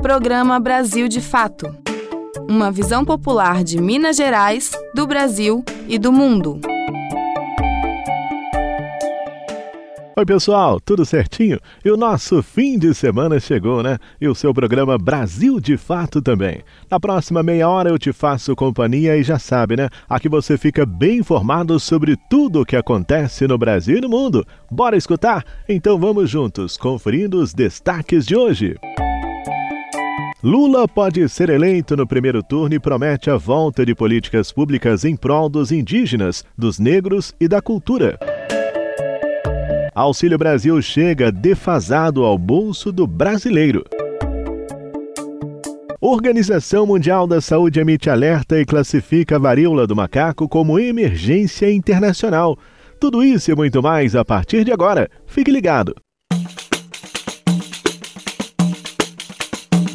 Programa Brasil de Fato. Uma visão popular de Minas Gerais, do Brasil e do mundo. Oi, pessoal, tudo certinho? E o nosso fim de semana chegou, né? E o seu programa Brasil de Fato também. Na próxima meia hora eu te faço companhia e já sabe, né? Aqui você fica bem informado sobre tudo o que acontece no Brasil e no mundo. Bora escutar? Então vamos juntos, conferindo os destaques de hoje. Lula pode ser eleito no primeiro turno e promete a volta de políticas públicas em prol dos indígenas, dos negros e da cultura. Auxílio Brasil chega defasado ao bolso do brasileiro. Organização Mundial da Saúde emite alerta e classifica a varíola do macaco como emergência internacional. Tudo isso e muito mais a partir de agora. Fique ligado.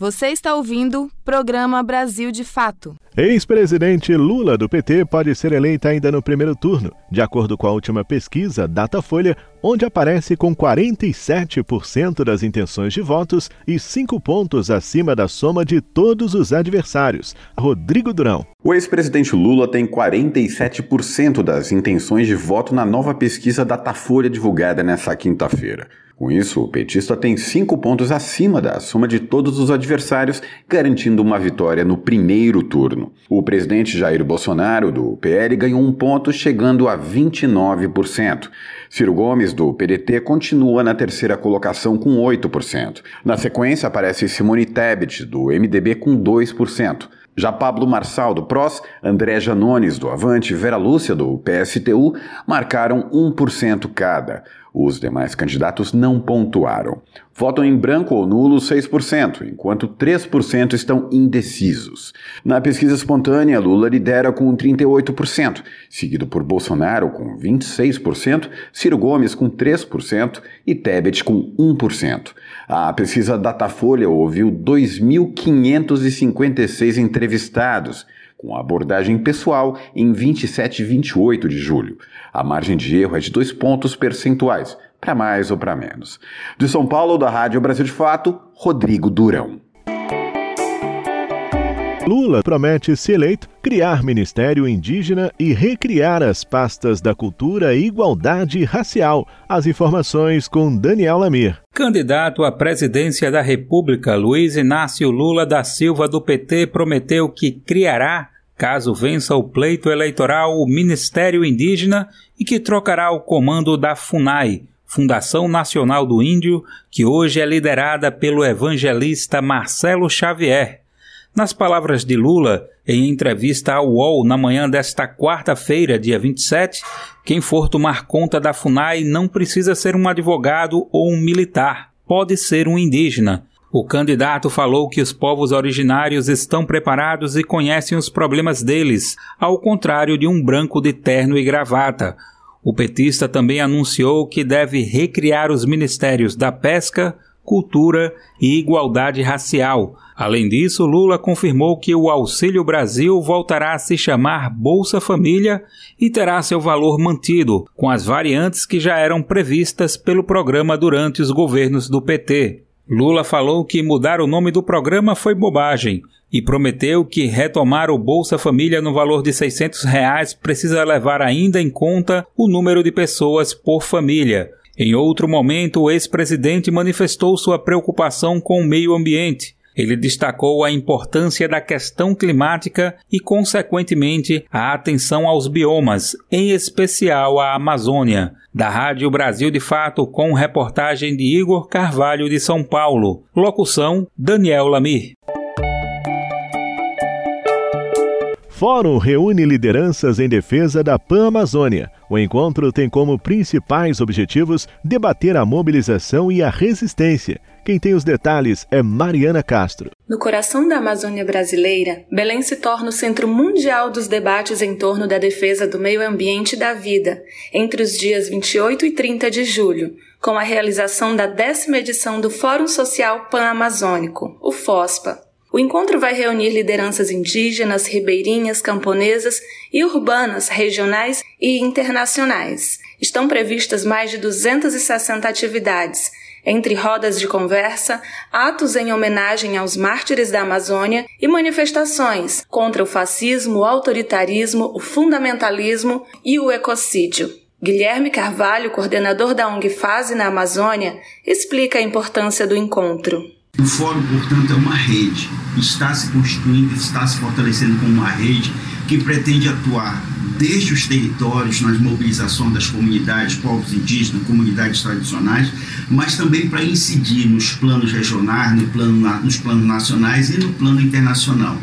Você está ouvindo Programa Brasil de Fato. Ex-presidente Lula do PT pode ser eleita ainda no primeiro turno, de acordo com a última pesquisa Datafolha, onde aparece com 47% das intenções de votos e 5 pontos acima da soma de todos os adversários. Rodrigo Durão. O ex-presidente Lula tem 47% das intenções de voto na nova pesquisa Datafolha divulgada nesta quinta-feira. Com isso, o petista tem cinco pontos acima da soma de todos os adversários, garantindo uma vitória no primeiro turno. O presidente Jair Bolsonaro, do PL, ganhou um ponto, chegando a 29%. Ciro Gomes, do PDT, continua na terceira colocação com 8%. Na sequência, aparece Simone Tebet, do MDB, com 2%. Já Pablo Marçal, do PROS, André Janones, do Avante Vera Lúcia, do PSTU, marcaram 1% cada. Os demais candidatos não pontuaram. Votam em branco ou nulo 6%, enquanto 3% estão indecisos. Na pesquisa espontânea, Lula lidera com 38%, seguido por Bolsonaro com 26%, Ciro Gomes com 3% e Tebet com 1%. A pesquisa Datafolha ouviu 2.556 entrevistados com abordagem pessoal em 27 e 28 de julho. A margem de erro é de dois pontos percentuais, para mais ou para menos. De São Paulo, da Rádio Brasil de Fato, Rodrigo Durão. Lula promete, se eleito, criar Ministério Indígena e recriar as pastas da cultura e igualdade racial. As informações com Daniel Lamir. Candidato à presidência da República, Luiz Inácio Lula da Silva do PT prometeu que criará, caso vença o pleito eleitoral, o Ministério Indígena e que trocará o comando da FUNAI, Fundação Nacional do Índio, que hoje é liderada pelo evangelista Marcelo Xavier. Nas palavras de Lula, em entrevista ao UOL na manhã desta quarta-feira, dia 27, quem for tomar conta da FUNAI não precisa ser um advogado ou um militar, pode ser um indígena. O candidato falou que os povos originários estão preparados e conhecem os problemas deles, ao contrário de um branco de terno e gravata. O petista também anunciou que deve recriar os ministérios da pesca, cultura e igualdade racial. Além disso, Lula confirmou que o Auxílio Brasil voltará a se chamar Bolsa Família e terá seu valor mantido, com as variantes que já eram previstas pelo programa durante os governos do PT. Lula falou que mudar o nome do programa foi bobagem e prometeu que retomar o Bolsa Família no valor de 600 reais precisa levar ainda em conta o número de pessoas por família, em outro momento, o ex-presidente manifestou sua preocupação com o meio ambiente. Ele destacou a importância da questão climática e, consequentemente, a atenção aos biomas, em especial a Amazônia. Da Rádio Brasil de Fato, com reportagem de Igor Carvalho de São Paulo. Locução: Daniel Lamir. Fórum reúne lideranças em defesa da Pan-Amazônia. O encontro tem como principais objetivos debater a mobilização e a resistência. Quem tem os detalhes é Mariana Castro. No coração da Amazônia brasileira, Belém se torna o centro mundial dos debates em torno da defesa do meio ambiente e da vida, entre os dias 28 e 30 de julho, com a realização da décima edição do Fórum Social Pan-Amazônico, o FOSPA. O encontro vai reunir lideranças indígenas, ribeirinhas, camponesas e urbanas, regionais e internacionais. Estão previstas mais de 260 atividades, entre rodas de conversa, atos em homenagem aos mártires da Amazônia e manifestações contra o fascismo, o autoritarismo, o fundamentalismo e o ecocídio. Guilherme Carvalho, coordenador da ONG Fase na Amazônia, explica a importância do encontro. O fórum, portanto, é uma rede, está se constituindo, está se fortalecendo como uma rede que pretende atuar desde os territórios, nas mobilizações das comunidades, povos indígenas, comunidades tradicionais, mas também para incidir nos planos regionais, no plano, nos planos nacionais e no plano internacional.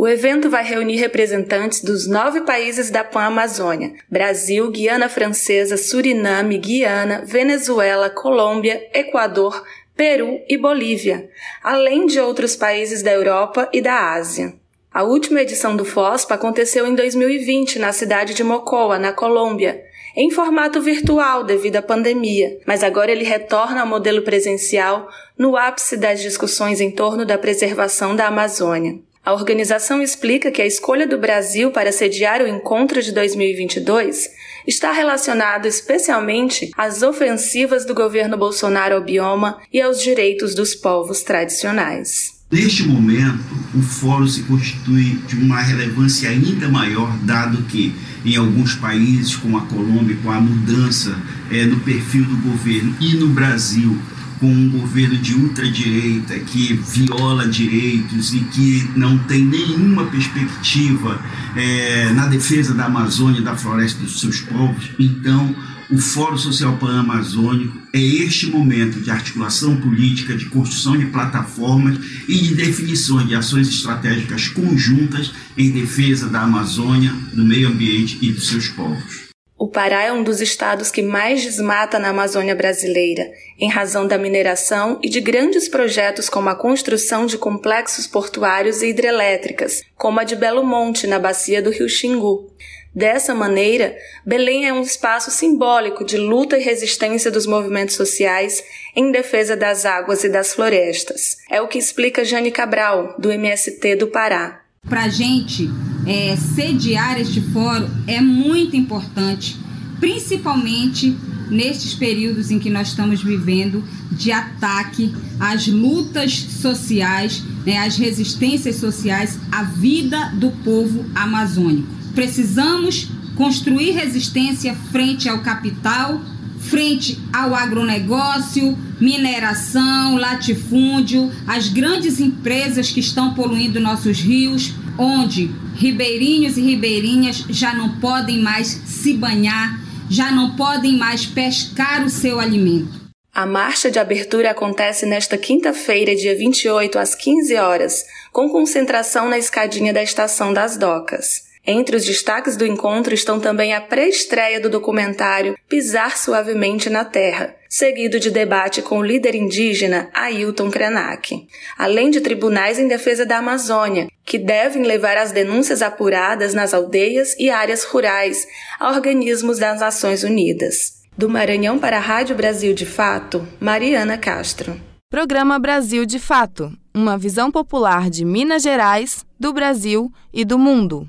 O evento vai reunir representantes dos nove países da Pan-Amazônia: Brasil, Guiana Francesa, Suriname, Guiana, Venezuela, Colômbia, Equador, Peru e Bolívia, além de outros países da Europa e da Ásia. A última edição do FOSPA aconteceu em 2020 na cidade de Mocoa, na Colômbia, em formato virtual devido à pandemia, mas agora ele retorna ao modelo presencial no ápice das discussões em torno da preservação da Amazônia. A organização explica que a escolha do Brasil para sediar o encontro de 2022 está relacionado especialmente às ofensivas do governo Bolsonaro ao bioma e aos direitos dos povos tradicionais. Neste momento, o fórum se constitui de uma relevância ainda maior, dado que em alguns países, como a Colômbia, com a mudança é, no perfil do governo e no Brasil, com um governo de ultradireita que viola direitos e que não tem nenhuma perspectiva é, na defesa da Amazônia, da floresta dos seus povos. Então, o Fórum Social Pan-Amazônico é este momento de articulação política, de construção de plataformas e de definições de ações estratégicas conjuntas em defesa da Amazônia, do meio ambiente e dos seus povos. O Pará é um dos estados que mais desmata na Amazônia brasileira, em razão da mineração e de grandes projetos como a construção de complexos portuários e hidrelétricas, como a de Belo Monte, na bacia do rio Xingu. Dessa maneira, Belém é um espaço simbólico de luta e resistência dos movimentos sociais em defesa das águas e das florestas. É o que explica Jane Cabral, do MST do Pará. Para gente é, sediar este fórum é muito importante, principalmente nestes períodos em que nós estamos vivendo de ataque às lutas sociais, né, às resistências sociais, à vida do povo amazônico. Precisamos construir resistência frente ao capital, frente ao agronegócio, mineração, latifúndio, as grandes empresas que estão poluindo nossos rios, onde ribeirinhos e ribeirinhas já não podem mais se banhar, já não podem mais pescar o seu alimento. A marcha de abertura acontece nesta quinta-feira, dia 28, às 15 horas, com concentração na escadinha da Estação das Docas. Entre os destaques do encontro estão também a pré-estreia do documentário Pisar Suavemente na Terra, seguido de debate com o líder indígena Ailton Krenak, além de tribunais em defesa da Amazônia, que devem levar as denúncias apuradas nas aldeias e áreas rurais a organismos das Nações Unidas. Do Maranhão para a Rádio Brasil de Fato, Mariana Castro. Programa Brasil de Fato uma visão popular de Minas Gerais, do Brasil e do mundo.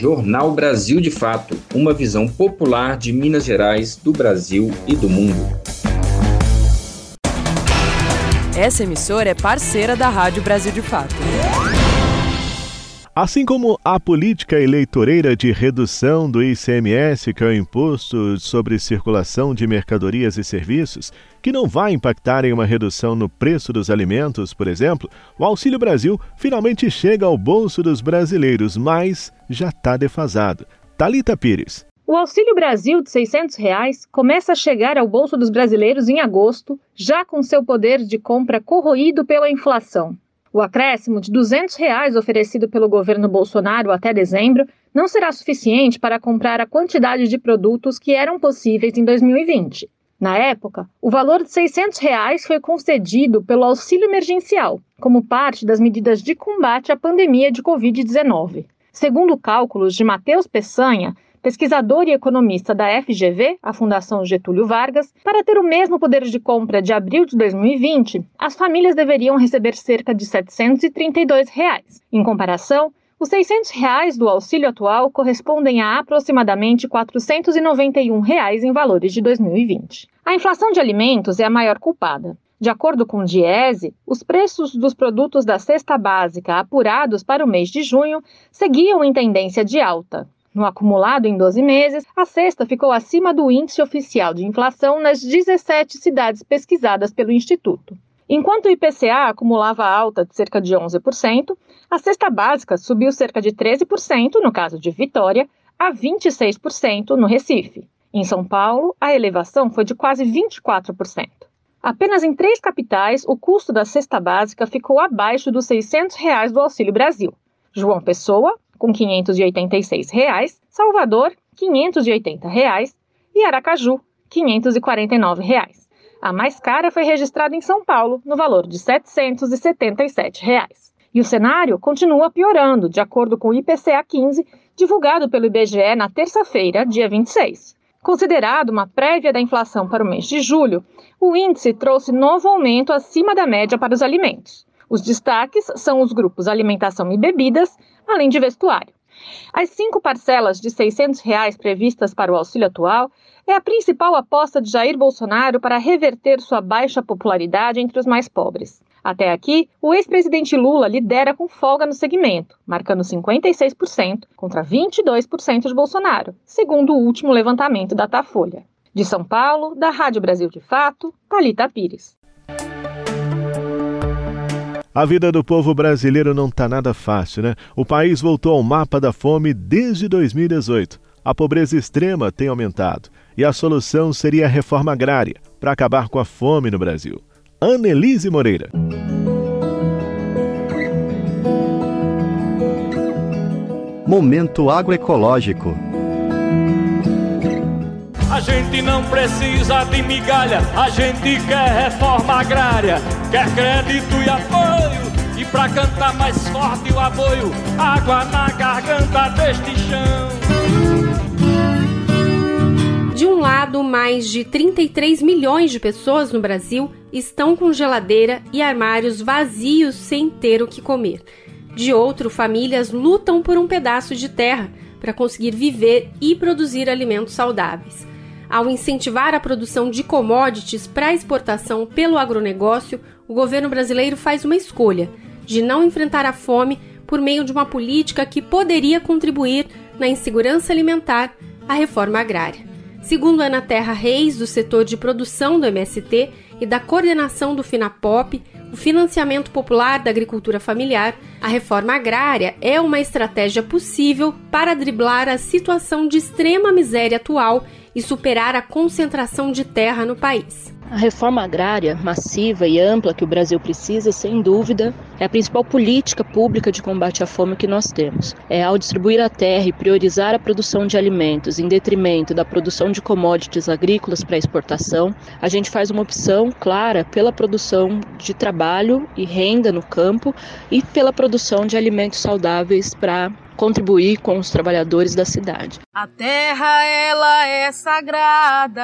Jornal Brasil de Fato, uma visão popular de Minas Gerais, do Brasil e do mundo. Essa emissora é parceira da Rádio Brasil de Fato. Assim como a política eleitoreira de redução do ICMS, que é o imposto sobre circulação de mercadorias e serviços, que não vai impactar em uma redução no preço dos alimentos, por exemplo, o Auxílio Brasil finalmente chega ao bolso dos brasileiros, mas já está defasado. Talita Pires. O Auxílio Brasil de 600 reais começa a chegar ao bolso dos brasileiros em agosto, já com seu poder de compra corroído pela inflação. O acréscimo de 200 reais oferecido pelo governo Bolsonaro até dezembro não será suficiente para comprar a quantidade de produtos que eram possíveis em 2020. Na época, o valor de 600 reais foi concedido pelo auxílio emergencial, como parte das medidas de combate à pandemia de Covid-19. Segundo cálculos de Matheus Peçanha, pesquisador e economista da FGV, a Fundação Getúlio Vargas, para ter o mesmo poder de compra de abril de 2020, as famílias deveriam receber cerca de 732 reais. Em comparação, os 600 reais do auxílio atual correspondem a aproximadamente 491 reais em valores de 2020. A inflação de alimentos é a maior culpada. De acordo com o Diese, os preços dos produtos da cesta básica apurados para o mês de junho seguiam em tendência de alta, no acumulado em 12 meses, a cesta ficou acima do índice oficial de inflação nas 17 cidades pesquisadas pelo Instituto. Enquanto o IPCA acumulava alta de cerca de 11%, a cesta básica subiu cerca de 13% no caso de Vitória, a 26% no Recife. Em São Paulo, a elevação foi de quase 24%. Apenas em três capitais, o custo da cesta básica ficou abaixo dos 600 reais do Auxílio Brasil. João Pessoa, com 586 reais, Salvador, 580 reais, e Aracaju, 549 reais. A mais cara foi registrada em São Paulo, no valor de 777 reais. E o cenário continua piorando, de acordo com o IPCA 15, divulgado pelo IBGE na terça-feira, dia 26. Considerado uma prévia da inflação para o mês de julho, o índice trouxe novo aumento acima da média para os alimentos. Os destaques são os grupos alimentação e bebidas, além de vestuário. As cinco parcelas de 600 reais previstas para o auxílio atual é a principal aposta de Jair Bolsonaro para reverter sua baixa popularidade entre os mais pobres. Até aqui, o ex-presidente Lula lidera com folga no segmento, marcando 56% contra 22% de Bolsonaro, segundo o último levantamento da Datafolha. De São Paulo, da Rádio Brasil de Fato, Talita Pires. A vida do povo brasileiro não está nada fácil, né? O país voltou ao mapa da fome desde 2018. A pobreza extrema tem aumentado e a solução seria a reforma agrária para acabar com a fome no Brasil. Annelise Moreira. Momento agroecológico. A gente não precisa de migalha, a gente quer reforma agrária, quer crédito e apoio. E pra cantar mais forte o apoio, água na garganta deste chão. De um lado, mais de 33 milhões de pessoas no Brasil estão com geladeira e armários vazios sem ter o que comer. De outro, famílias lutam por um pedaço de terra para conseguir viver e produzir alimentos saudáveis ao incentivar a produção de commodities para exportação pelo agronegócio, o governo brasileiro faz uma escolha de não enfrentar a fome por meio de uma política que poderia contribuir na insegurança alimentar, a reforma agrária. Segundo Ana Terra Reis, do setor de produção do MST e da coordenação do FINAPOP, o financiamento popular da agricultura familiar, a reforma agrária é uma estratégia possível para driblar a situação de extrema miséria atual e superar a concentração de terra no país. A reforma agrária massiva e ampla que o Brasil precisa, sem dúvida, é a principal política pública de combate à fome que nós temos. É ao distribuir a terra e priorizar a produção de alimentos em detrimento da produção de commodities agrícolas para exportação, a gente faz uma opção clara pela produção de trabalho e renda no campo e pela produção de alimentos saudáveis para contribuir com os trabalhadores da cidade. A terra ela é sagrada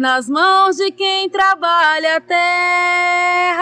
nas mãos de quem trabalha a terra.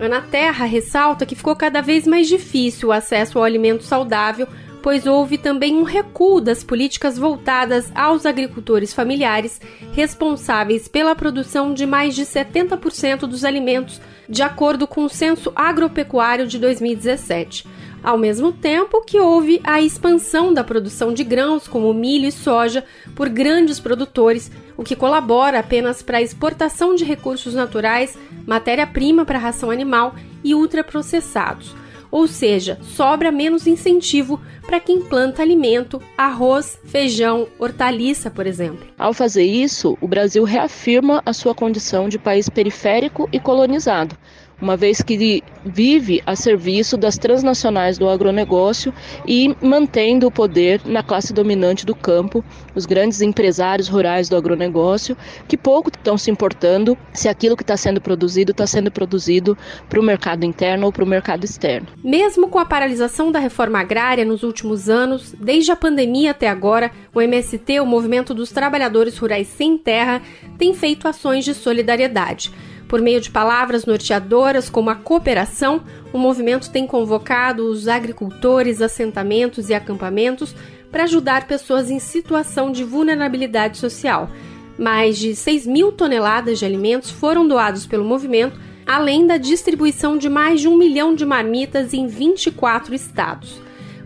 Ana Terra ressalta que ficou cada vez mais difícil o acesso ao alimento saudável pois houve também um recuo das políticas voltadas aos agricultores familiares, responsáveis pela produção de mais de 70% dos alimentos, de acordo com o Censo Agropecuário de 2017 ao mesmo tempo que houve a expansão da produção de grãos como milho e soja por grandes produtores, o que colabora apenas para a exportação de recursos naturais, matéria-prima para ração animal e ultraprocessados. Ou seja, sobra menos incentivo para quem planta alimento, arroz, feijão, hortaliça, por exemplo. Ao fazer isso, o Brasil reafirma a sua condição de país periférico e colonizado uma vez que vive a serviço das transnacionais do agronegócio e mantendo o poder na classe dominante do campo, os grandes empresários rurais do agronegócio, que pouco estão se importando se aquilo que está sendo produzido está sendo produzido para o mercado interno ou para o mercado externo. Mesmo com a paralisação da reforma agrária nos últimos anos, desde a pandemia até agora, o MST, o Movimento dos Trabalhadores Rurais Sem Terra, tem feito ações de solidariedade. Por meio de palavras norteadoras como a cooperação, o movimento tem convocado os agricultores, assentamentos e acampamentos para ajudar pessoas em situação de vulnerabilidade social. Mais de 6 mil toneladas de alimentos foram doados pelo movimento, além da distribuição de mais de um milhão de marmitas em 24 estados.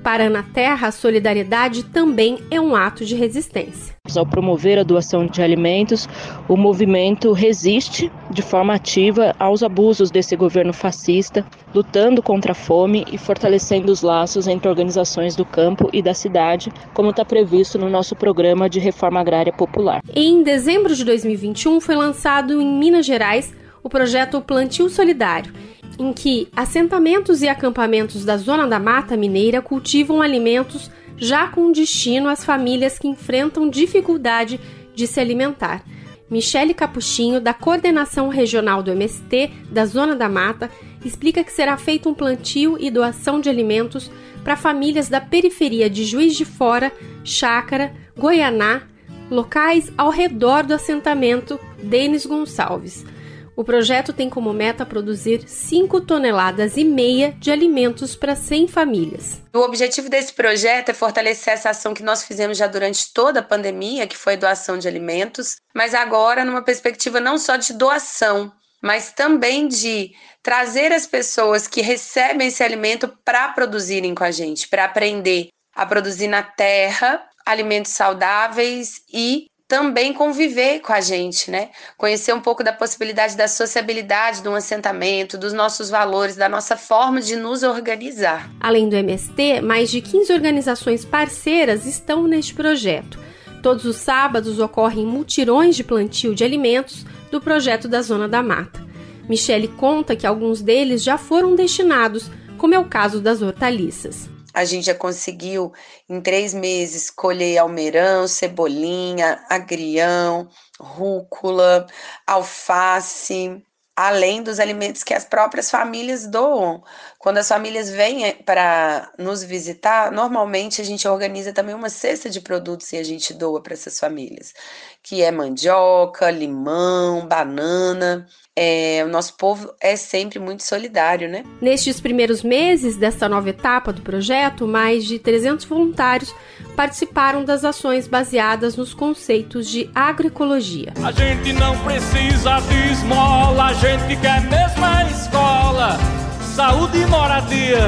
Para a Terra, a solidariedade também é um ato de resistência. Ao promover a doação de alimentos, o movimento resiste de forma ativa aos abusos desse governo fascista, lutando contra a fome e fortalecendo os laços entre organizações do campo e da cidade, como está previsto no nosso programa de reforma agrária popular. Em dezembro de 2021 foi lançado em Minas Gerais o projeto Plantio Solidário em que assentamentos e acampamentos da Zona da Mata Mineira cultivam alimentos já com destino às famílias que enfrentam dificuldade de se alimentar. Michele Capuchinho, da Coordenação Regional do MST da Zona da Mata, explica que será feito um plantio e doação de alimentos para famílias da periferia de Juiz de Fora, Chácara, Goianá, locais ao redor do assentamento Denis Gonçalves. O projeto tem como meta produzir 5 toneladas e meia de alimentos para 100 famílias. O objetivo desse projeto é fortalecer essa ação que nós fizemos já durante toda a pandemia, que foi doação de alimentos, mas agora numa perspectiva não só de doação, mas também de trazer as pessoas que recebem esse alimento para produzirem com a gente, para aprender a produzir na terra alimentos saudáveis e também conviver com a gente, né? Conhecer um pouco da possibilidade da sociabilidade de um assentamento, dos nossos valores, da nossa forma de nos organizar. Além do MST, mais de 15 organizações parceiras estão neste projeto. Todos os sábados ocorrem mutirões de plantio de alimentos do projeto da Zona da Mata. Michele conta que alguns deles já foram destinados, como é o caso das hortaliças. A gente já conseguiu, em três meses, colher almeirão, cebolinha, agrião, rúcula, alface, além dos alimentos que as próprias famílias doam. Quando as famílias vêm eh, para nos visitar, normalmente a gente organiza também uma cesta de produtos e a gente doa para essas famílias, que é mandioca, limão, banana. É, o nosso povo é sempre muito solidário, né? Nestes primeiros meses desta nova etapa do projeto, mais de 300 voluntários participaram das ações baseadas nos conceitos de agroecologia. A gente não precisa de esmola, a gente quer mesmo a escola, saúde e moradia.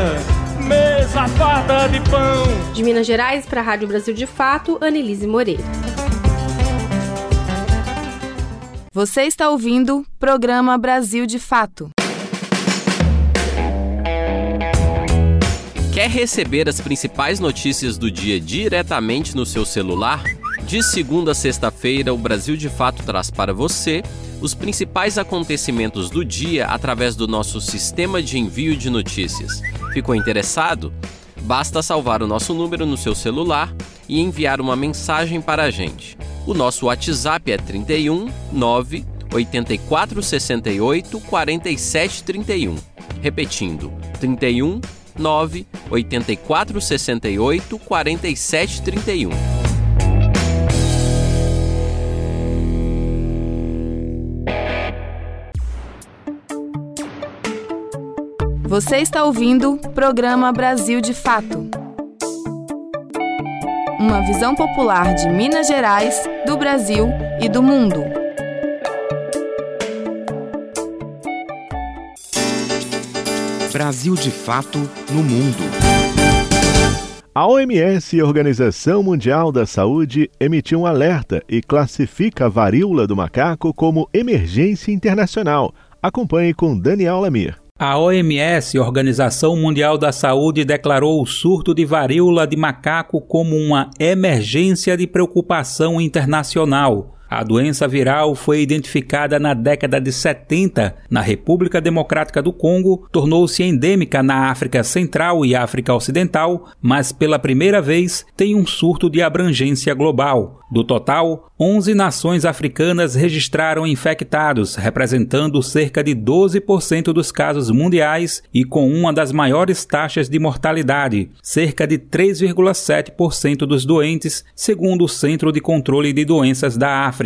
Mesa farta de pão. De Minas Gerais para a Rádio Brasil de Fato, Anelise Moreira. Você está ouvindo Programa Brasil de Fato. Quer receber as principais notícias do dia diretamente no seu celular? De segunda a sexta-feira, o Brasil de Fato traz para você os principais acontecimentos do dia através do nosso sistema de envio de notícias. Ficou interessado? Basta salvar o nosso número no seu celular e enviar uma mensagem para a gente. O nosso WhatsApp é 31 9 84 68 47 31. Repetindo, 31 9 84 68 47 31. Você está ouvindo o programa Brasil de Fato. uma visão popular de Minas Gerais, do Brasil e do mundo. Brasil de Fato no Mundo. A OMS, Organização Mundial da Saúde, emitiu um alerta e classifica a varíola do macaco como emergência internacional. Acompanhe com Daniel Lamir. A OMS, Organização Mundial da Saúde, declarou o surto de varíola de macaco como uma emergência de preocupação internacional. A doença viral foi identificada na década de 70 na República Democrática do Congo, tornou-se endêmica na África Central e África Ocidental, mas pela primeira vez tem um surto de abrangência global. Do total, 11 nações africanas registraram infectados, representando cerca de 12% dos casos mundiais e com uma das maiores taxas de mortalidade, cerca de 3,7% dos doentes, segundo o Centro de Controle de Doenças da África.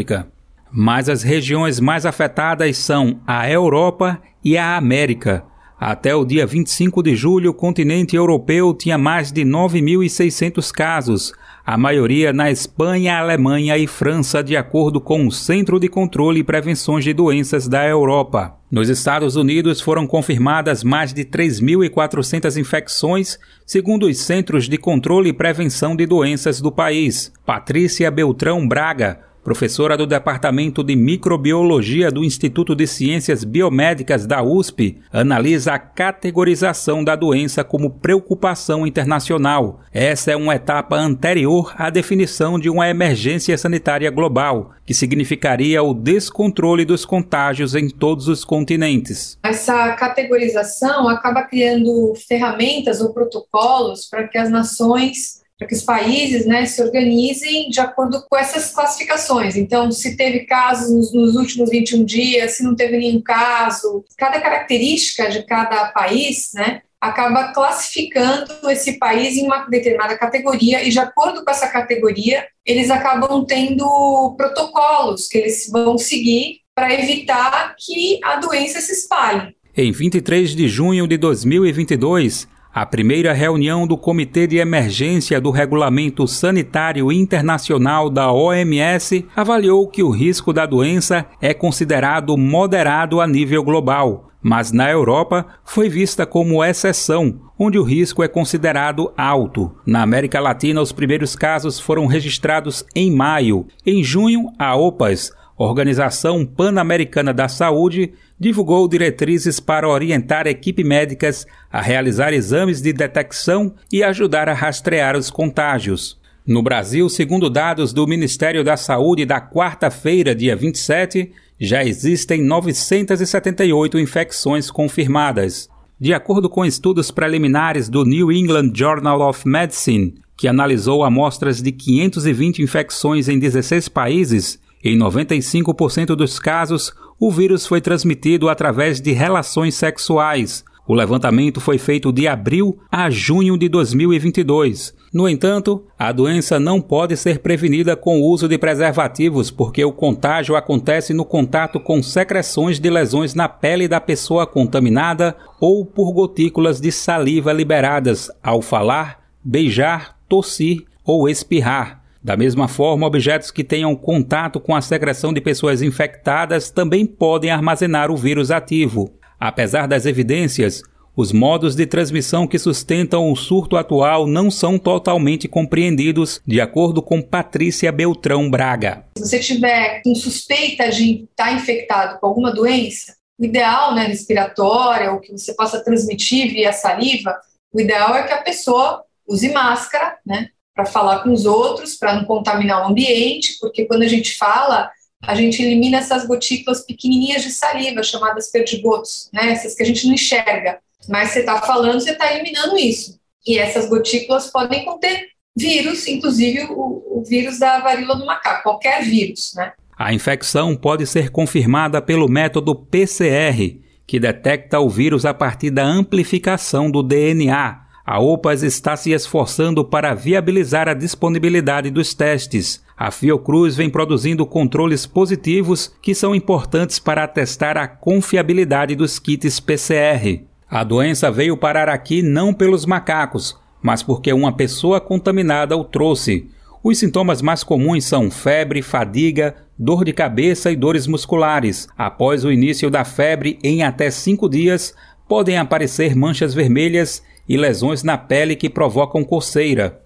Mas as regiões mais afetadas são a Europa e a América. Até o dia 25 de julho, o continente europeu tinha mais de 9.600 casos, a maioria na Espanha, Alemanha e França, de acordo com o Centro de Controle e Prevenções de Doenças da Europa. Nos Estados Unidos foram confirmadas mais de 3.400 infecções, segundo os Centros de Controle e Prevenção de Doenças do país. Patrícia Beltrão Braga, professora do Departamento de Microbiologia do Instituto de Ciências Biomédicas da USP, analisa a categorização da doença como preocupação internacional. Essa é uma etapa anterior à definição de uma emergência sanitária global, que significaria o descontrole dos contágios em todos os continentes. Essa categorização acaba criando ferramentas ou protocolos para que as nações para que os países né, se organizem de acordo com essas classificações. Então, se teve casos nos, nos, últimos 21 dias, se não teve nenhum caso, cada característica de cada país né, acaba classificando esse país em uma determinada categoria, e de acordo com essa categoria, eles acabam tendo protocolos que eles vão seguir para evitar que a doença se espalhe. Em 23 de junho de 2022, a primeira reunião do Comitê de Emergência do Regulamento Sanitário Internacional da OMS avaliou que o risco da doença é considerado moderado a nível global, mas na Europa foi vista como exceção, onde o risco é considerado alto. Na América Latina, os primeiros casos foram registrados em maio. Em junho, a OPAS, Organização Pan-Americana da Saúde, divulgou diretrizes para orientar equipes médicas a realizar exames de detecção e ajudar a rastrear os contágios. No Brasil, segundo dados do Ministério da Saúde da quarta-feira, dia 27, já existem 978 infecções confirmadas. De acordo com estudos preliminares do New England Journal of Medicine, que analisou amostras de 520 infecções em 16 países, em 95% dos casos, o vírus foi transmitido através de relações sexuais. O levantamento foi feito de abril a junho de 2022. No entanto, a doença não pode ser prevenida com o uso de preservativos, porque o contágio acontece no contato com secreções de lesões na pele da pessoa contaminada ou por gotículas de saliva liberadas ao falar, beijar, tossir ou espirrar. Da mesma forma, objetos que tenham contato com a secreção de pessoas infectadas também podem armazenar o vírus ativo. Apesar das evidências, os modos de transmissão que sustentam o surto atual não são totalmente compreendidos, de acordo com Patrícia Beltrão Braga. Se você tiver com suspeita de estar infectado com alguma doença, o ideal, né, respiratória, ou que você possa transmitir via saliva, o ideal é que a pessoa use máscara, né, para falar com os outros, para não contaminar o ambiente, porque quando a gente fala, a gente elimina essas gotículas pequenininhas de saliva, chamadas perdigotos, né? Essas que a gente não enxerga. Mas você está falando, você está eliminando isso. E essas gotículas podem conter vírus, inclusive o, o vírus da varíola do macaco, qualquer vírus, né? A infecção pode ser confirmada pelo método PCR, que detecta o vírus a partir da amplificação do DNA, a OPAS está se esforçando para viabilizar a disponibilidade dos testes. A Fiocruz vem produzindo controles positivos que são importantes para atestar a confiabilidade dos kits PCR. A doença veio parar aqui não pelos macacos, mas porque uma pessoa contaminada o trouxe. Os sintomas mais comuns são febre, fadiga, dor de cabeça e dores musculares. Após o início da febre, em até cinco dias, podem aparecer manchas vermelhas e lesões na pele que provocam coceira.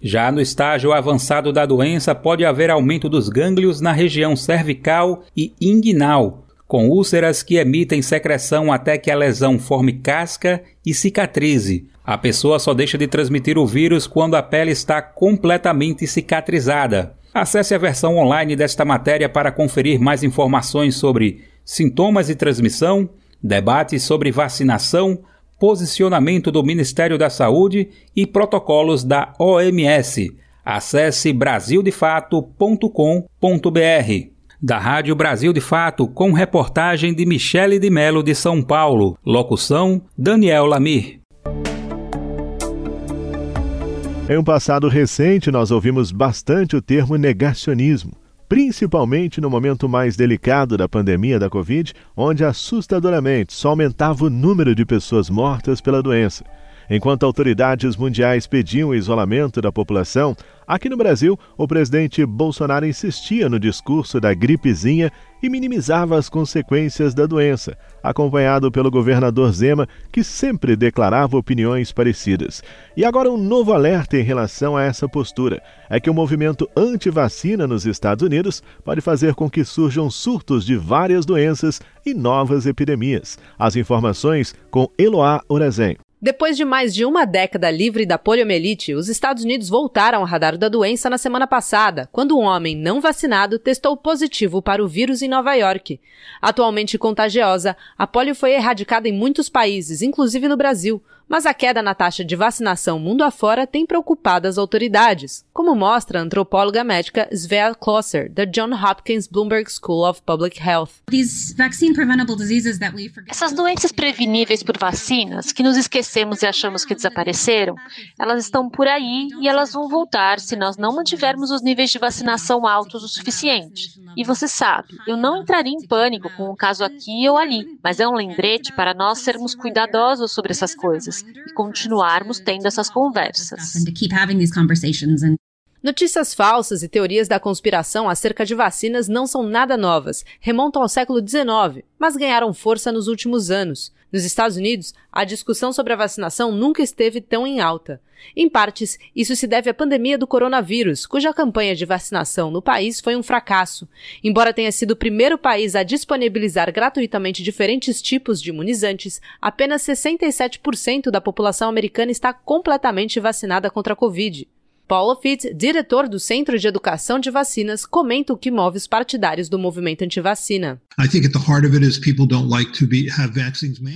Já no estágio avançado da doença, pode haver aumento dos gânglios na região cervical e inguinal, com úlceras que emitem secreção até que a lesão forme casca e cicatrize. A pessoa só deixa de transmitir o vírus quando a pele está completamente cicatrizada. Acesse a versão online desta matéria para conferir mais informações sobre sintomas de transmissão, debates sobre vacinação, posicionamento do Ministério da Saúde e protocolos da OMS. Acesse brasildefato.com.br. Da Rádio Brasil de Fato, com reportagem de Michele de Melo de São Paulo. Locução: Daniel Lamir. Em um passado recente, nós ouvimos bastante o termo negacionismo principalmente no momento mais delicado da pandemia da Covid, onde assustadoramente só aumentava o número de pessoas mortas pela doença. Enquanto autoridades mundiais pediam o isolamento da população, aqui no Brasil, o presidente Bolsonaro insistia no discurso da gripezinha e minimizava as consequências da doença, acompanhado pelo governador Zema, que sempre declarava opiniões parecidas. E agora um novo alerta em relação a essa postura: é que o movimento anti-vacina nos Estados Unidos pode fazer com que surjam surtos de várias doenças e novas epidemias. As informações com Eloá Orazen. Depois de mais de uma década livre da poliomielite, os Estados Unidos voltaram ao radar da doença na semana passada, quando um homem não vacinado testou positivo para o vírus em Nova York. Atualmente contagiosa, a polio foi erradicada em muitos países, inclusive no Brasil, mas a queda na taxa de vacinação mundo afora tem preocupado as autoridades, como mostra a antropóloga médica Svea Klosser, da John Hopkins Bloomberg School of Public Health. Essas doenças preveníveis por vacinas, que nos esquecemos e achamos que desapareceram, elas estão por aí e elas vão voltar se nós não mantivermos os níveis de vacinação altos o suficiente. E você sabe, eu não entraria em pânico com um caso aqui ou ali, mas é um lembrete para nós sermos cuidadosos sobre essas coisas e continuarmos tendo essas conversas. Notícias falsas e teorias da conspiração acerca de vacinas não são nada novas, remontam ao século XIX, mas ganharam força nos últimos anos. Nos Estados Unidos, a discussão sobre a vacinação nunca esteve tão em alta. Em partes, isso se deve à pandemia do coronavírus, cuja campanha de vacinação no país foi um fracasso. Embora tenha sido o primeiro país a disponibilizar gratuitamente diferentes tipos de imunizantes, apenas 67% da população americana está completamente vacinada contra a Covid. Paulo Fitz, diretor do Centro de Educação de Vacinas, comenta o que move os partidários do movimento antivacina.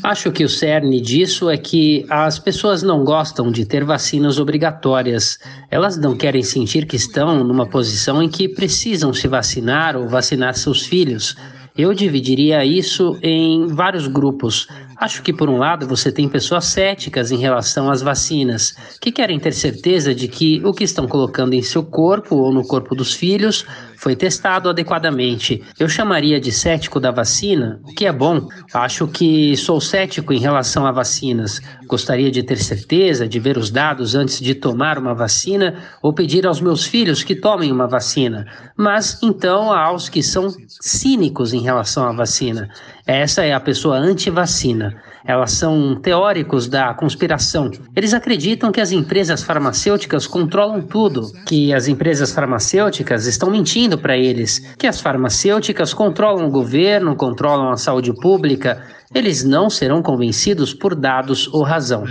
Acho que o cerne disso é que as pessoas não gostam de ter vacinas obrigatórias. Elas não querem sentir que estão numa posição em que precisam se vacinar ou vacinar seus filhos. Eu dividiria isso em vários grupos. Acho que, por um lado, você tem pessoas céticas em relação às vacinas, que querem ter certeza de que o que estão colocando em seu corpo ou no corpo dos filhos foi testado adequadamente. Eu chamaria de cético da vacina, o que é bom. Acho que sou cético em relação a vacinas. Gostaria de ter certeza, de ver os dados antes de tomar uma vacina ou pedir aos meus filhos que tomem uma vacina. Mas então há os que são cínicos em relação à vacina. Essa é a pessoa anti-vacina. Elas são teóricos da conspiração. Eles acreditam que as empresas farmacêuticas controlam tudo, que as empresas farmacêuticas estão mentindo para eles, que as farmacêuticas controlam o governo, controlam a saúde pública. Eles não serão convencidos por dados ou razão.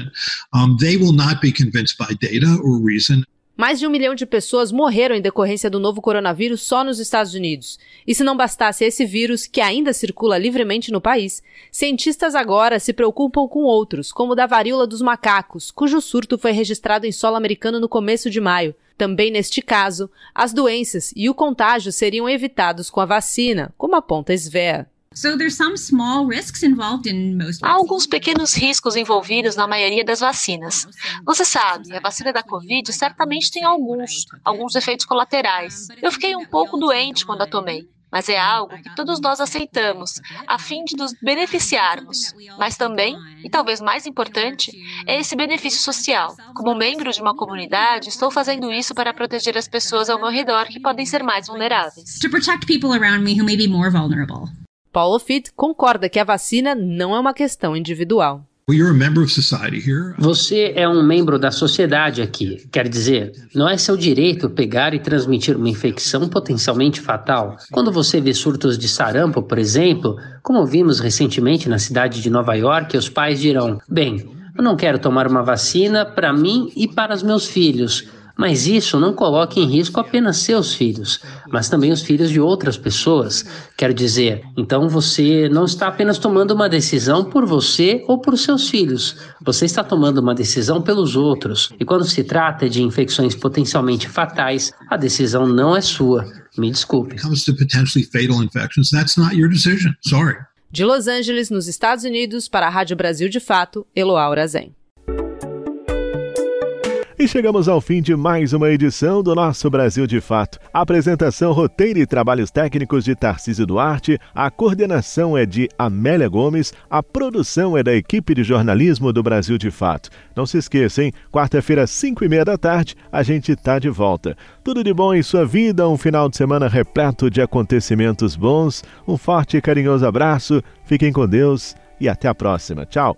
Mais de um milhão de pessoas morreram em decorrência do novo coronavírus só nos Estados Unidos. E se não bastasse esse vírus, que ainda circula livremente no país, cientistas agora se preocupam com outros, como o da varíola dos macacos, cujo surto foi registrado em solo americano no começo de maio. Também neste caso, as doenças e o contágio seriam evitados com a vacina, como aponta Svea. Há alguns pequenos riscos envolvidos na maioria das vacinas. Você sabe, a vacina da Covid certamente tem alguns, alguns efeitos colaterais. Eu fiquei um pouco doente quando a tomei. mas é algo que todos nós aceitamos, a fim de nos beneficiarmos. Mas também, e talvez mais importante, é esse benefício social. Como membro de uma comunidade, estou fazendo isso para proteger as pessoas ao meu redor que podem ser mais vulneráveis. Paulo Fitt concorda que a vacina não é uma questão individual. Você é um membro da sociedade aqui. Quer dizer, não é seu direito pegar e transmitir uma infecção potencialmente fatal. Quando você vê surtos de sarampo, por exemplo, como vimos recentemente na cidade de Nova York, os pais dirão: bem, eu não quero tomar uma vacina para mim e para os meus filhos. Mas isso não coloca em risco apenas seus filhos, mas também os filhos de outras pessoas. Quero dizer, então você não está apenas tomando uma decisão por você ou por seus filhos, você está tomando uma decisão pelos outros. E quando se trata de infecções potencialmente fatais, a decisão não é sua. Me desculpe. De Los Angeles, nos Estados Unidos, para a Rádio Brasil de Fato, Eloá Urazen. E chegamos ao fim de mais uma edição do nosso Brasil de Fato. A apresentação, roteiro e trabalhos técnicos de Tarcísio Duarte, a coordenação é de Amélia Gomes, a produção é da equipe de jornalismo do Brasil de Fato. Não se esqueça, hein? Quarta-feira, cinco e meia da tarde, a gente tá de volta. Tudo de bom em sua vida, um final de semana repleto de acontecimentos bons. Um forte e carinhoso abraço, fiquem com Deus e até a próxima. Tchau!